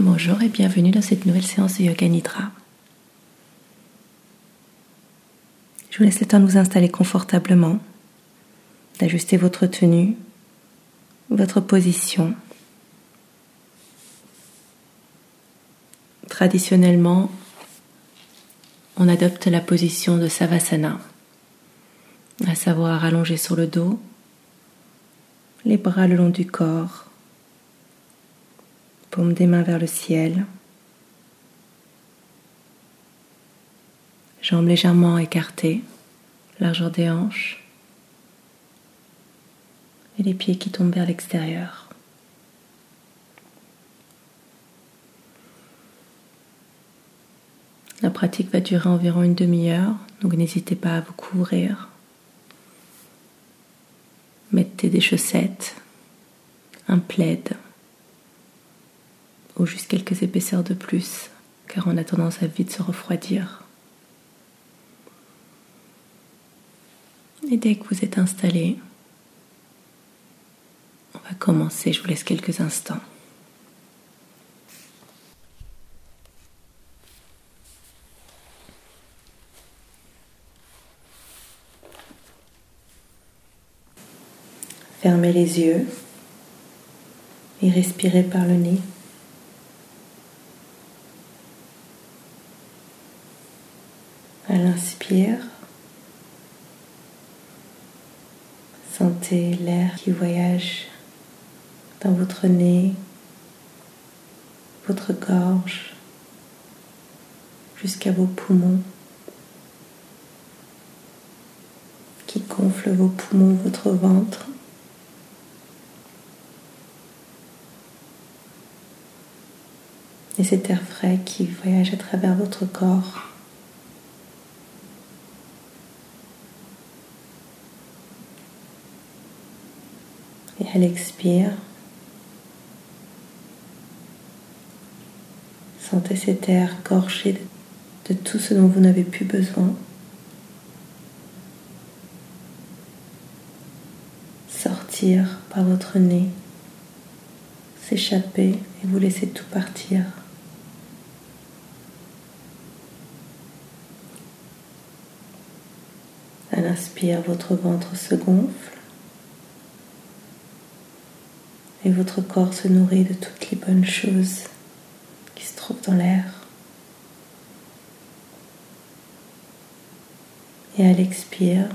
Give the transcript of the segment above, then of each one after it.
Bonjour et bienvenue dans cette nouvelle séance de Yoga Nidra. Je vous laisse le temps de vous installer confortablement, d'ajuster votre tenue, votre position. Traditionnellement, on adopte la position de Savasana, à savoir allongé sur le dos, les bras le long du corps, paume des mains vers le ciel, jambes légèrement écartées, largeur des hanches, et les pieds qui tombent vers l'extérieur. La pratique va durer environ une demi-heure, donc n'hésitez pas à vous couvrir. Mettez des chaussettes, un plaid ou juste quelques épaisseurs de plus, car on a tendance à vite se refroidir. Et dès que vous êtes installé, on va commencer, je vous laisse quelques instants. Fermez les yeux et respirez par le nez. À l'inspire, sentez l'air qui voyage dans votre nez, votre gorge, jusqu'à vos poumons, qui gonfle vos poumons, votre ventre. Et cet air frais qui voyage à travers votre corps. Et à l'expire, sentez cet air gorgé de tout ce dont vous n'avez plus besoin. Sortir par votre nez, s'échapper et vous laisser tout partir. À l'inspire, votre ventre se gonfle. Et votre corps se nourrit de toutes les bonnes choses qui se trouvent dans l'air. Et à l'expire,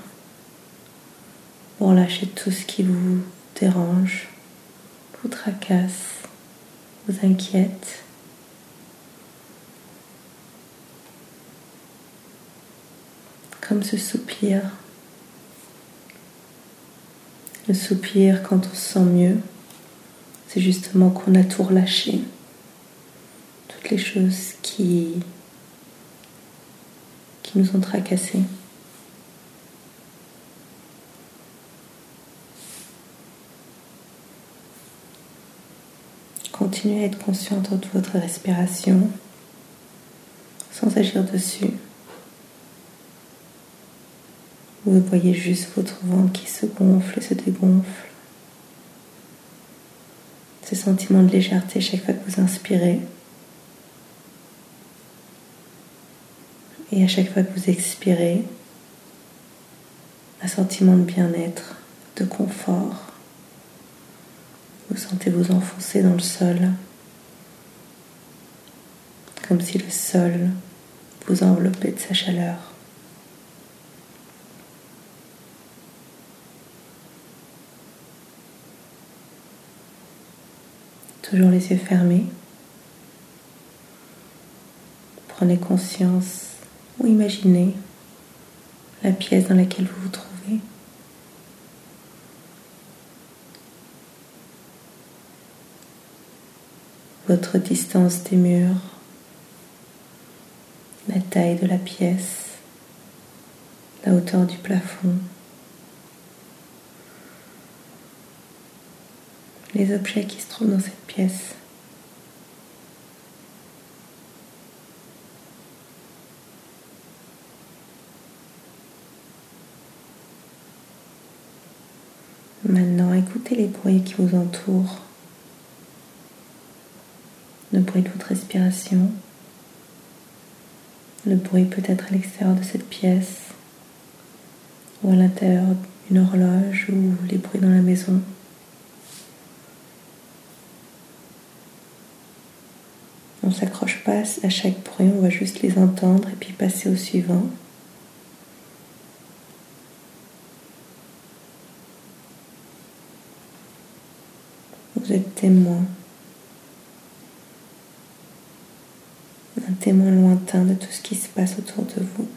vous relâchez tout ce qui vous dérange, vous tracasse, vous inquiète. Comme ce soupir. Le soupir quand on se sent mieux c'est justement qu'on a tout relâché. Toutes les choses qui, qui nous ont tracassés. Continuez à être consciente de votre respiration sans agir dessus. Vous voyez juste votre ventre qui se gonfle et se dégonfle ce sentiment de légèreté chaque fois que vous inspirez. Et à chaque fois que vous expirez, un sentiment de bien-être, de confort. Vous sentez vous enfoncer dans le sol, comme si le sol vous enveloppait de sa chaleur. Toujours les yeux fermés. Prenez conscience ou imaginez la pièce dans laquelle vous vous trouvez. Votre distance des murs, la taille de la pièce, la hauteur du plafond. Les objets qui se trouvent dans cette pièce. Maintenant, écoutez les bruits qui vous entourent. le bruit de votre respiration, le bruit peut-être à l'extérieur de cette pièce ou à l'intérieur d'une horloge ou les bruits dans la maison. On ne s'accroche pas à chaque bruit, on va juste les entendre et puis passer au suivant. Vous êtes témoin. Un témoin lointain de tout ce qui se passe autour de vous.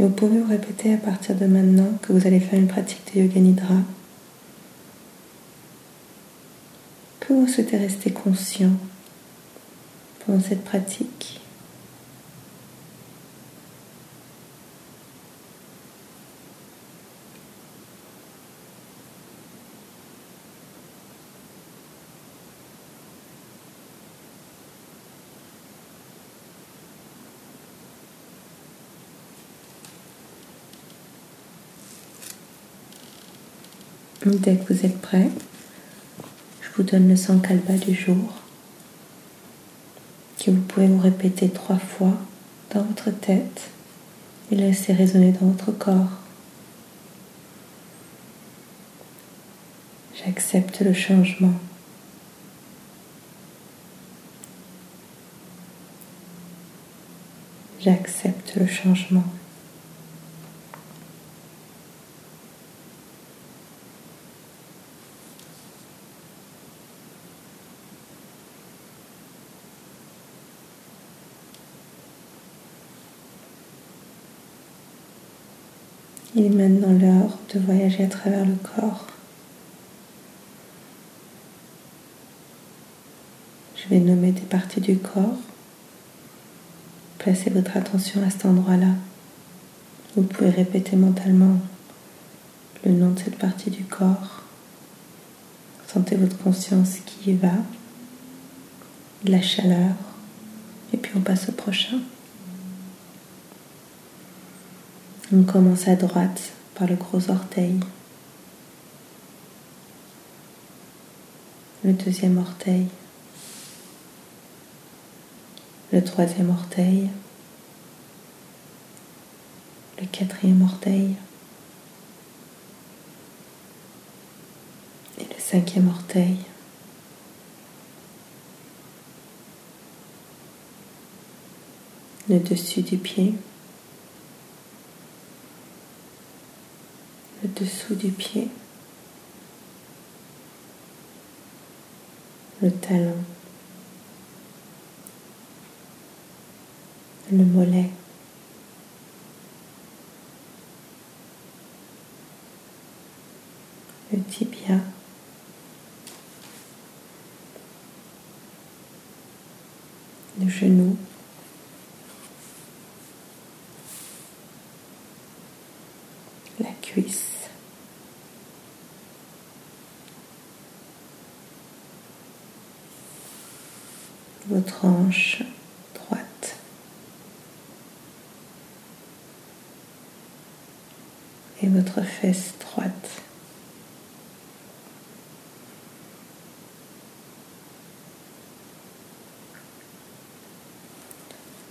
Et vous pouvez vous répéter à partir de maintenant que vous allez faire une pratique de Yoga Nidra. Que vous souhaitez rester conscient pendant cette pratique? Dès que vous êtes prêt, je vous donne le Sankalpa du jour que vous pouvez vous répéter trois fois dans votre tête et laisser résonner dans votre corps. J'accepte le changement. J'accepte le changement. Il est maintenant l'heure de voyager à travers le corps. Je vais nommer des parties du corps. Placez votre attention à cet endroit-là. Vous pouvez répéter mentalement le nom de cette partie du corps. Sentez votre conscience qui y va, de la chaleur, et puis on passe au prochain. On commence à droite le gros orteil, le deuxième orteil, le troisième orteil, le quatrième orteil et le cinquième orteil. Le dessus du pied. Le dessous du pied, le talon, le mollet, le tibia, le genou, la cuisse. Votre droite. Et votre fesse droite.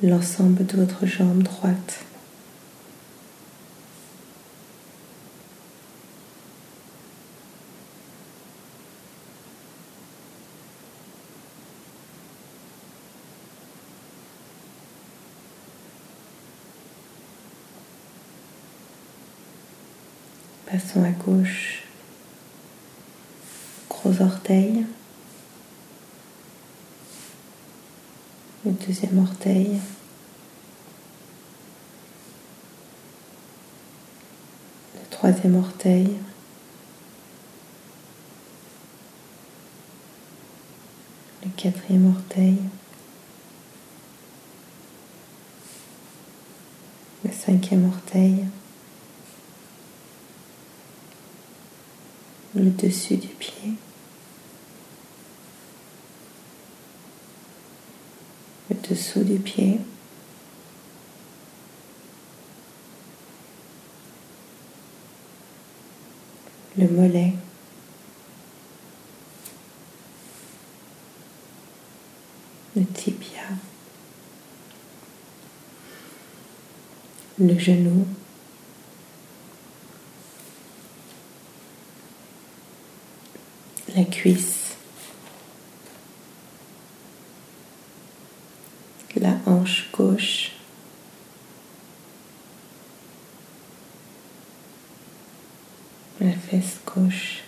L'ensemble de votre jambe droite. À gauche, gros orteil, le deuxième orteil, le troisième orteil, le quatrième orteil, le cinquième orteil. le dessus du pied, le dessous du pied, le mollet. le tibia, le genou, la cuisse, la hanche gauche, la fesse gauche.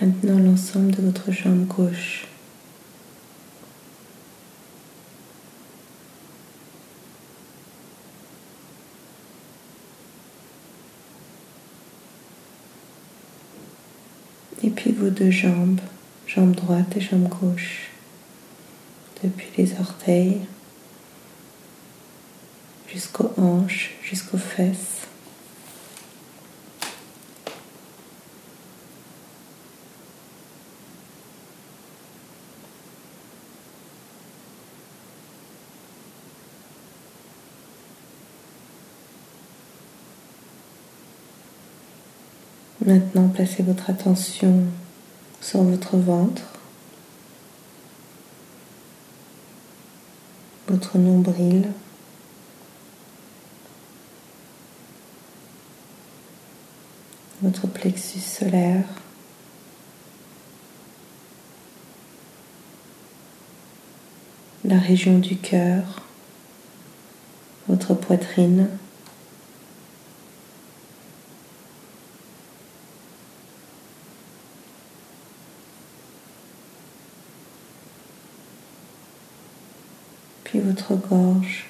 Maintenant l'ensemble de votre jambe gauche. Et puis vos deux jambes, jambe droite et jambe gauche, depuis les orteils jusqu'aux hanches, jusqu'aux fesses. Maintenant, placez votre attention sur votre ventre, votre nombril, votre plexus solaire. la région du cœur, votre poitrine, puis gorge.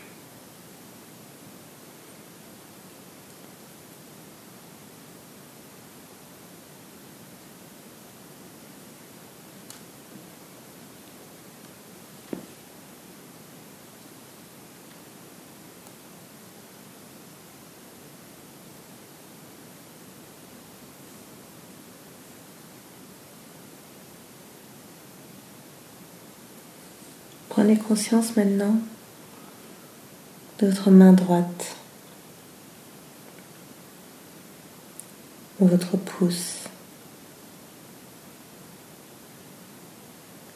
Prenez conscience maintenant votre main droite, votre pouce,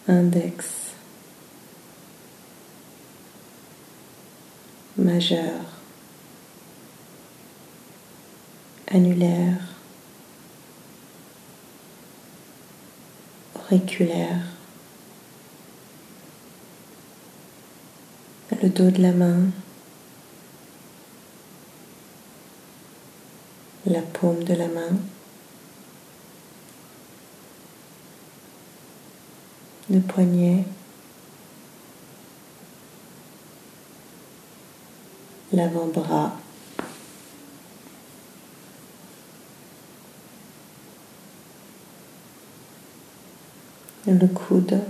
index, majeur, annulaire, auriculaire. le dos de la main, la paume de la main, le poignet, l'avant-bras, le coude.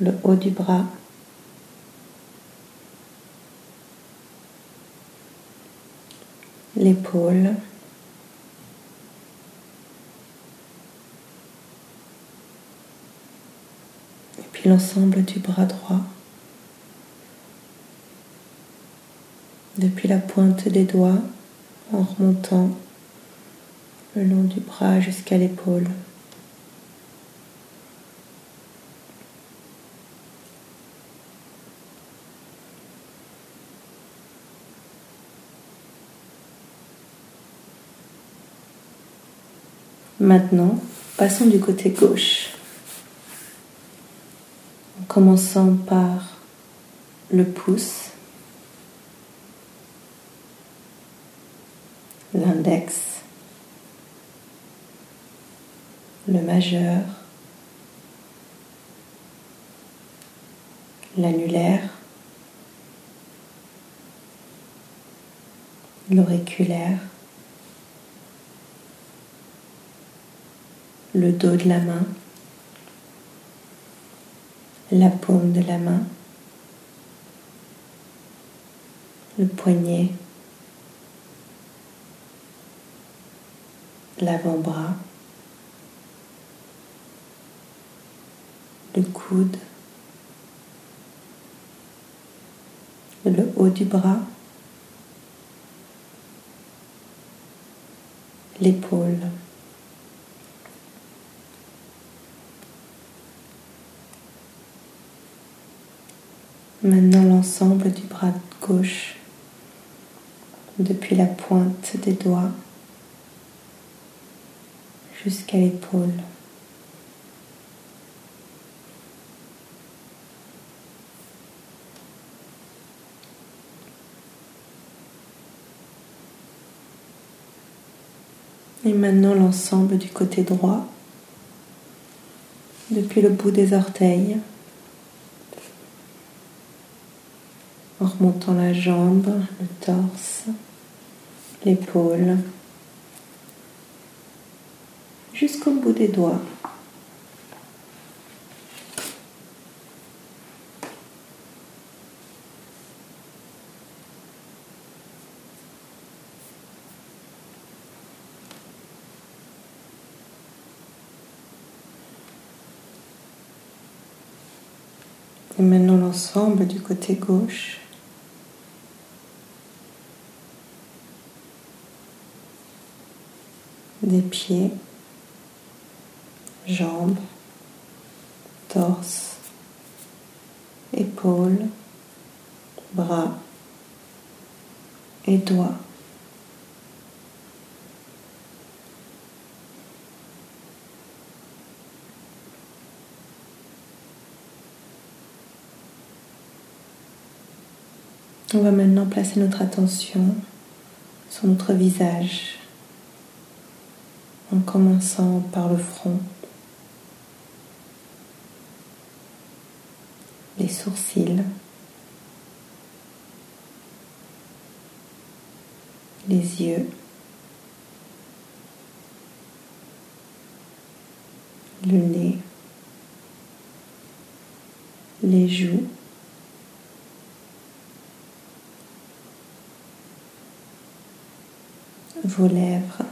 le haut du bras. Et puis l'ensemble du bras droit. Depuis la pointe des doigts en remontant le long du bras jusqu'à l'épaule. Maintenant, passons du côté gauche. En commençant par le pouce, l'index, le majeur, l'annulaire, l'auriculaire, le dos de la main, la paume de la main, le poignet, l'avant-bras, le coude, le haut du bras, l'épaule. Maintenant l'ensemble du bras gauche, depuis la pointe des doigts jusqu'à l'épaule. Et maintenant l'ensemble du côté droit, depuis le bout des orteils, en remontant la jambe, le torse, l'épaule, jusqu'au bout des doigts. Et maintenant l'ensemble du côté gauche. Des pieds, jambes, torse, épaules, bras et doigts. On va maintenant placer notre attention sur notre visage en commençant par le front, les sourcils, les yeux, le nez, les joues, vos lèvres.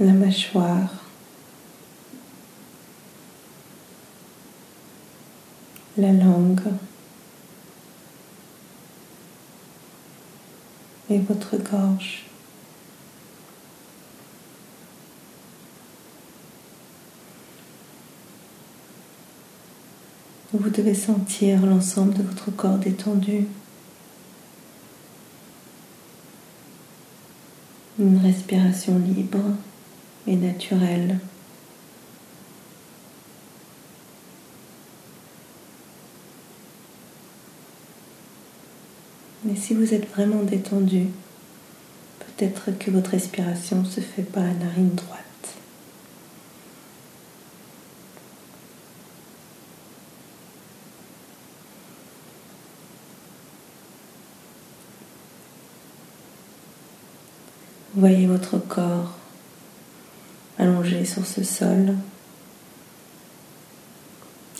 La mâchoire. La langue. Et votre gorge. Vous devez sentir l'ensemble de votre corps détendu. Une respiration libre et naturelle. Et si vous êtes vraiment détendu, peut-être que votre respiration se fait par la narine droite. Voyez votre corps allongé sur ce sol,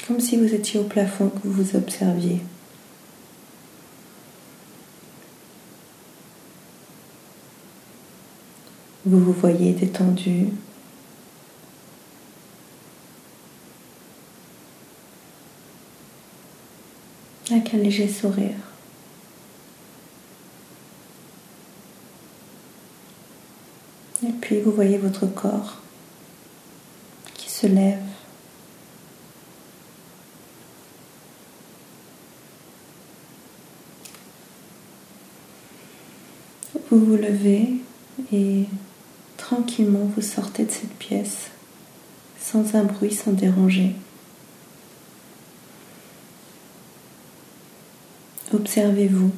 comme si vous étiez au plafond que vous observiez. Vous vous voyez détendu. Avec un léger sourire. Et puis vous voyez votre corps se lève. Vous vous levez et tranquillement vous sortez de cette pièce sans un bruit, sans déranger. Observez-vous.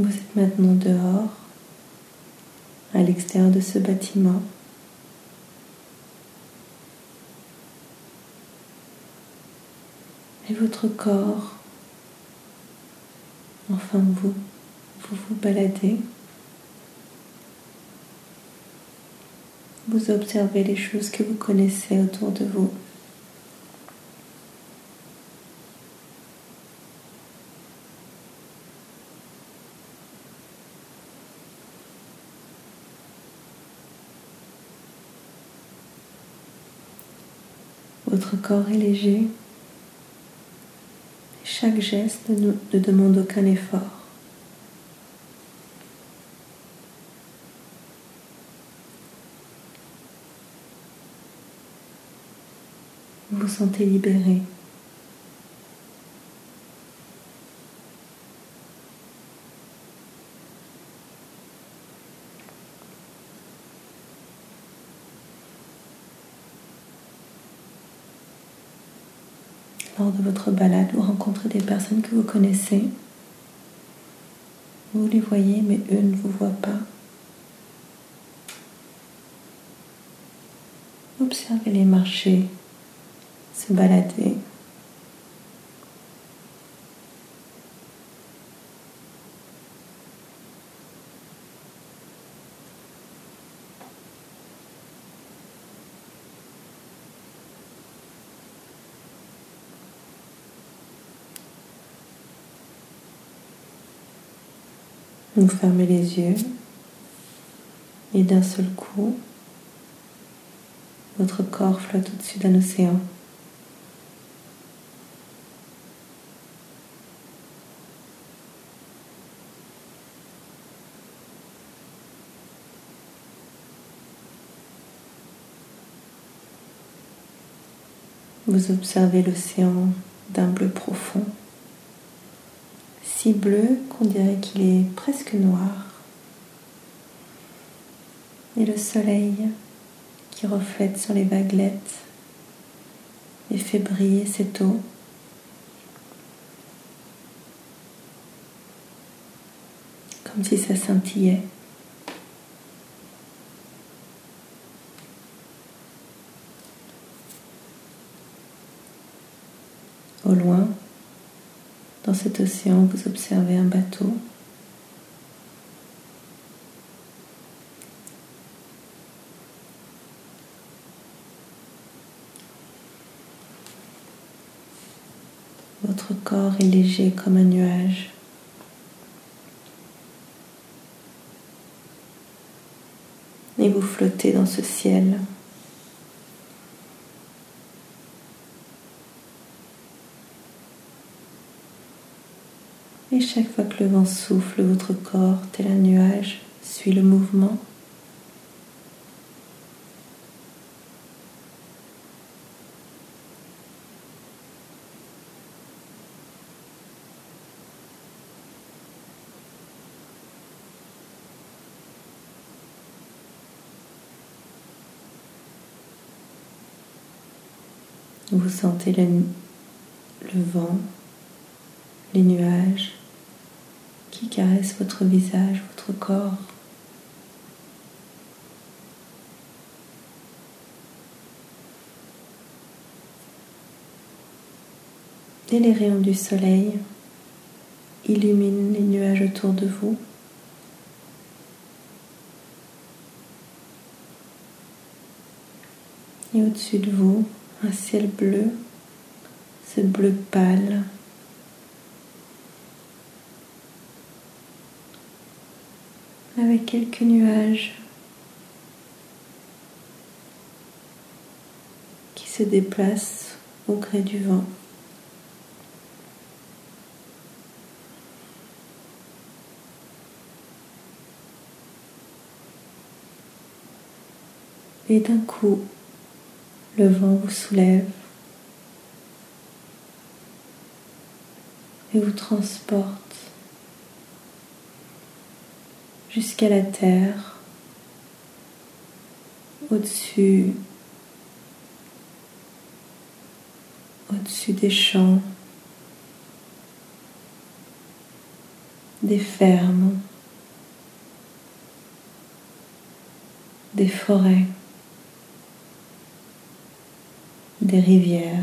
Vous êtes maintenant dehors, à l'extérieur de ce bâtiment. et votre corps. Enfin vous, vous vous baladez. Vous observez les choses que vous connaissez autour de vous. Votre corps est léger. Chaque geste ne, demande aucun effort. Vous vous sentez libéré. lors de balade, vous rencontrez des personnes que vous connaissez. Vous les voyez, mais eux ne vous voient pas. Observez les marcher, se balader. Vous fermez les yeux et d'un seul coup, votre corps flotte au-dessus d'un océan. Vous observez l'océan d'un bleu profond si bleu qu'on dirait qu'il est presque noir. Et le soleil qui reflète sur les vaguelettes et fait briller cette eau. Comme si ça scintillait. Au loin, dans cet océan, vous observez un bateau. Votre corps est léger comme un nuage. Et vous flottez dans ce ciel. Et chaque fois que le vent souffle, votre corps, tel un nuage, suit le mouvement. Vous sentez le, vent, les nuages qui caresse votre visage, votre corps. Et les rayons du soleil illuminent les nuages autour de vous. Et au-dessus de vous, un ciel bleu, ce bleu pâle avec quelques nuages qui se déplacent au gré du vent. Et d'un coup, le vent vous soulève et vous transporte jusqu'à la terre, au-dessus, au-dessus des champs, des fermes, des forêts, des rivières.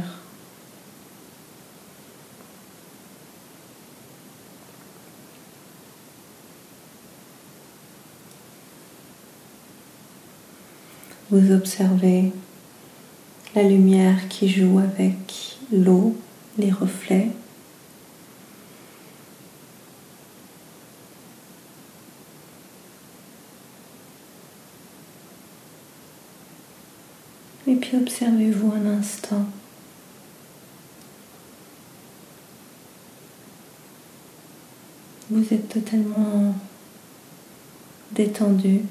Observez la lumière qui joue avec l'eau, les reflets. Et puis observez-vous un instant. Vous êtes totalement détendu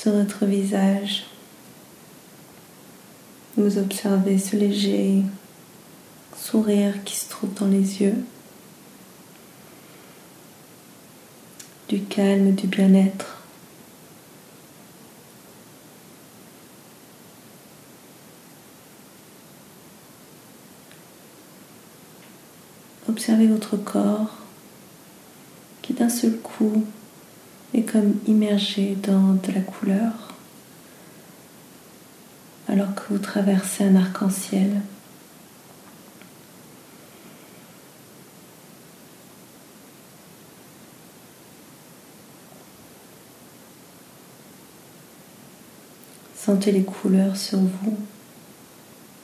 sur votre visage. Vous observez ce léger sourire qui se trouve dans les yeux, du calme, du bien-être. Observez votre corps qui d'un seul coup est comme immergé dans de la couleur alors que vous traversez un arc-en-ciel. Sentez les couleurs sur vous,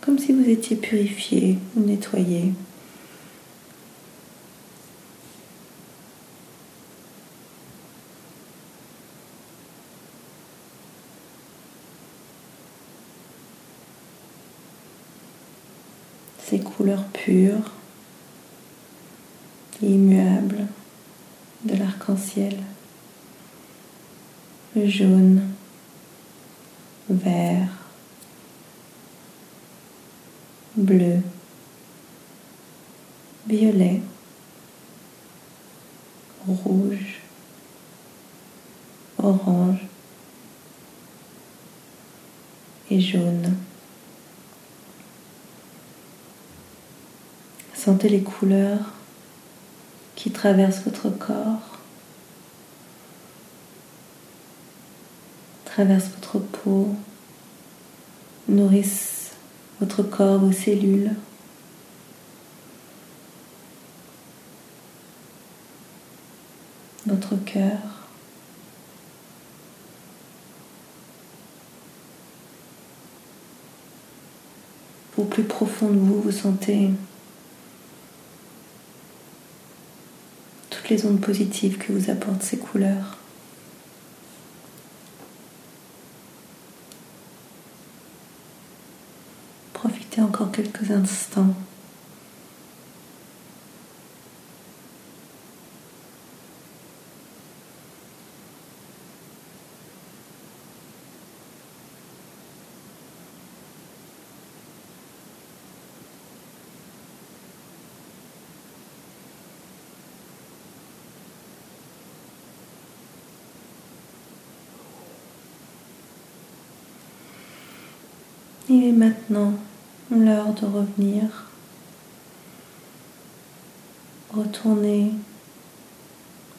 comme si vous étiez purifié ou nettoyé. Ces couleurs pures immuables de l'arc-en-ciel. Jaune, vert, bleu, violet, rouge, orange et jaune. Sentez les couleurs qui traversent votre corps, traversent votre peau, nourrissent votre corps, vos cellules. votre cœur. Au plus profond de vous, vous sentez les ondes positives que vous apportent ces couleurs. Profitez encore quelques instants. Maintenant l'heure de revenir. Retourner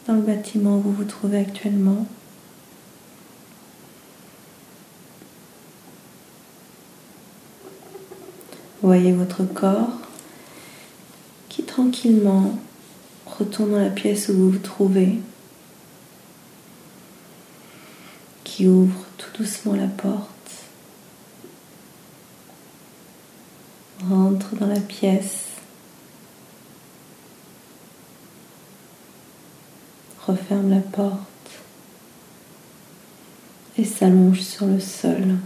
dans le bâtiment où vous vous trouvez actuellement. Voyez votre corps qui tranquillement retourne dans la pièce où vous vous trouvez, qui ouvre tout doucement la porte rentre dans la pièce, referme la porte et s'allonge sur le sol.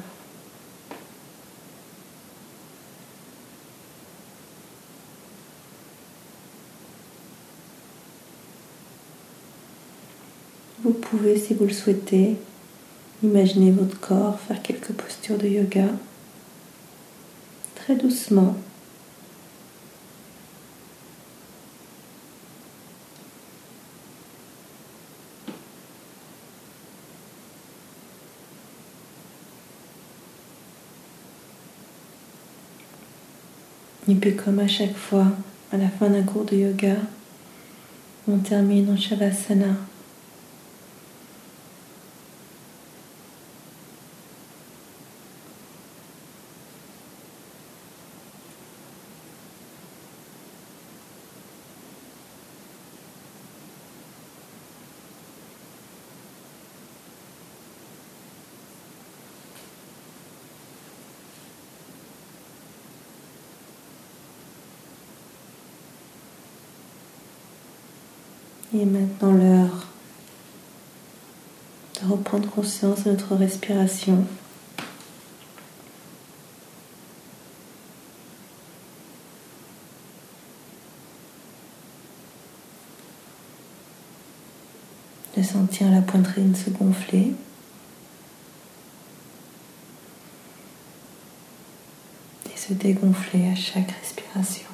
Vous pouvez, si vous le souhaitez, imaginer votre corps faire quelques postures de yoga doucement. Et puis comme à chaque fois, à la fin d'un cours de yoga, on termine en Shavasana. Il est maintenant l'heure de reprendre conscience de notre respiration. De sentir la poitrine se gonfler. Et se dégonfler à chaque respiration.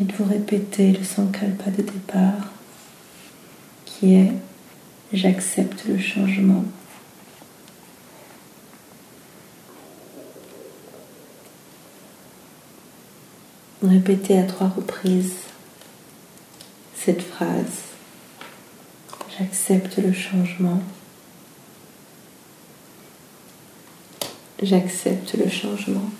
Et de vous répéter le sankalpa de départ qui est j'accepte le changement. Répétez à trois reprises cette phrase. J'accepte le changement. J'accepte le changement.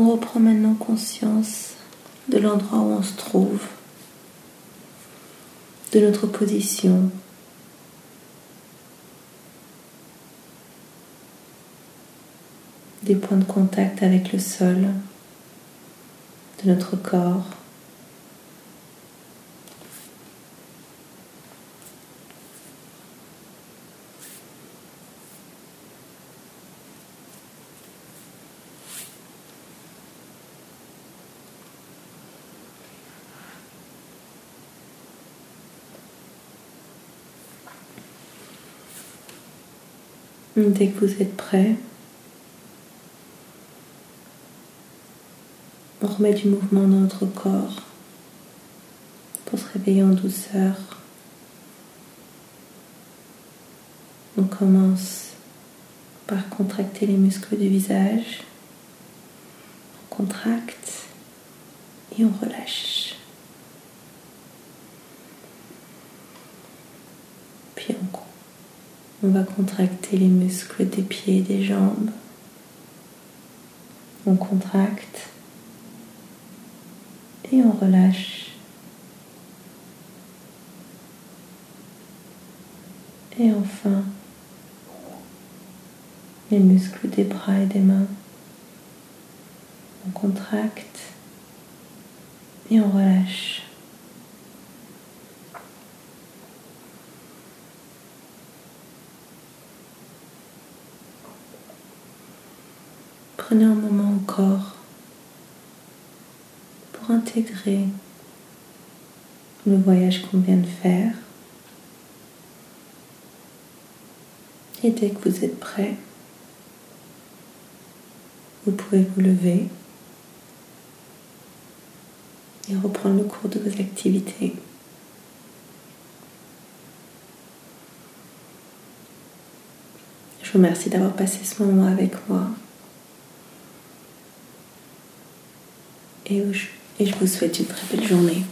On reprend maintenant de l'endroit où on se trouve, de notre position. des points de contact avec le sol, de notre corps. Dès que vous êtes prêt, on remet du mouvement dans notre corps pour se réveiller en douceur. On commence par contracter les muscles du visage. On contracte et on relâche. Puis on on va contracter les muscles des pieds et des jambes. On contracte et on relâche. Et enfin, les muscles des bras et des mains. On contracte et on relâche. Prenez un moment encore pour intégrer le voyage qu'on vient de faire. Et dès que vous êtes prêt, vous pouvez vous lever et reprendre le cours de vos activités. Je vous remercie d'avoir passé ce moment avec moi. Et je vous souhaite une très belle journée.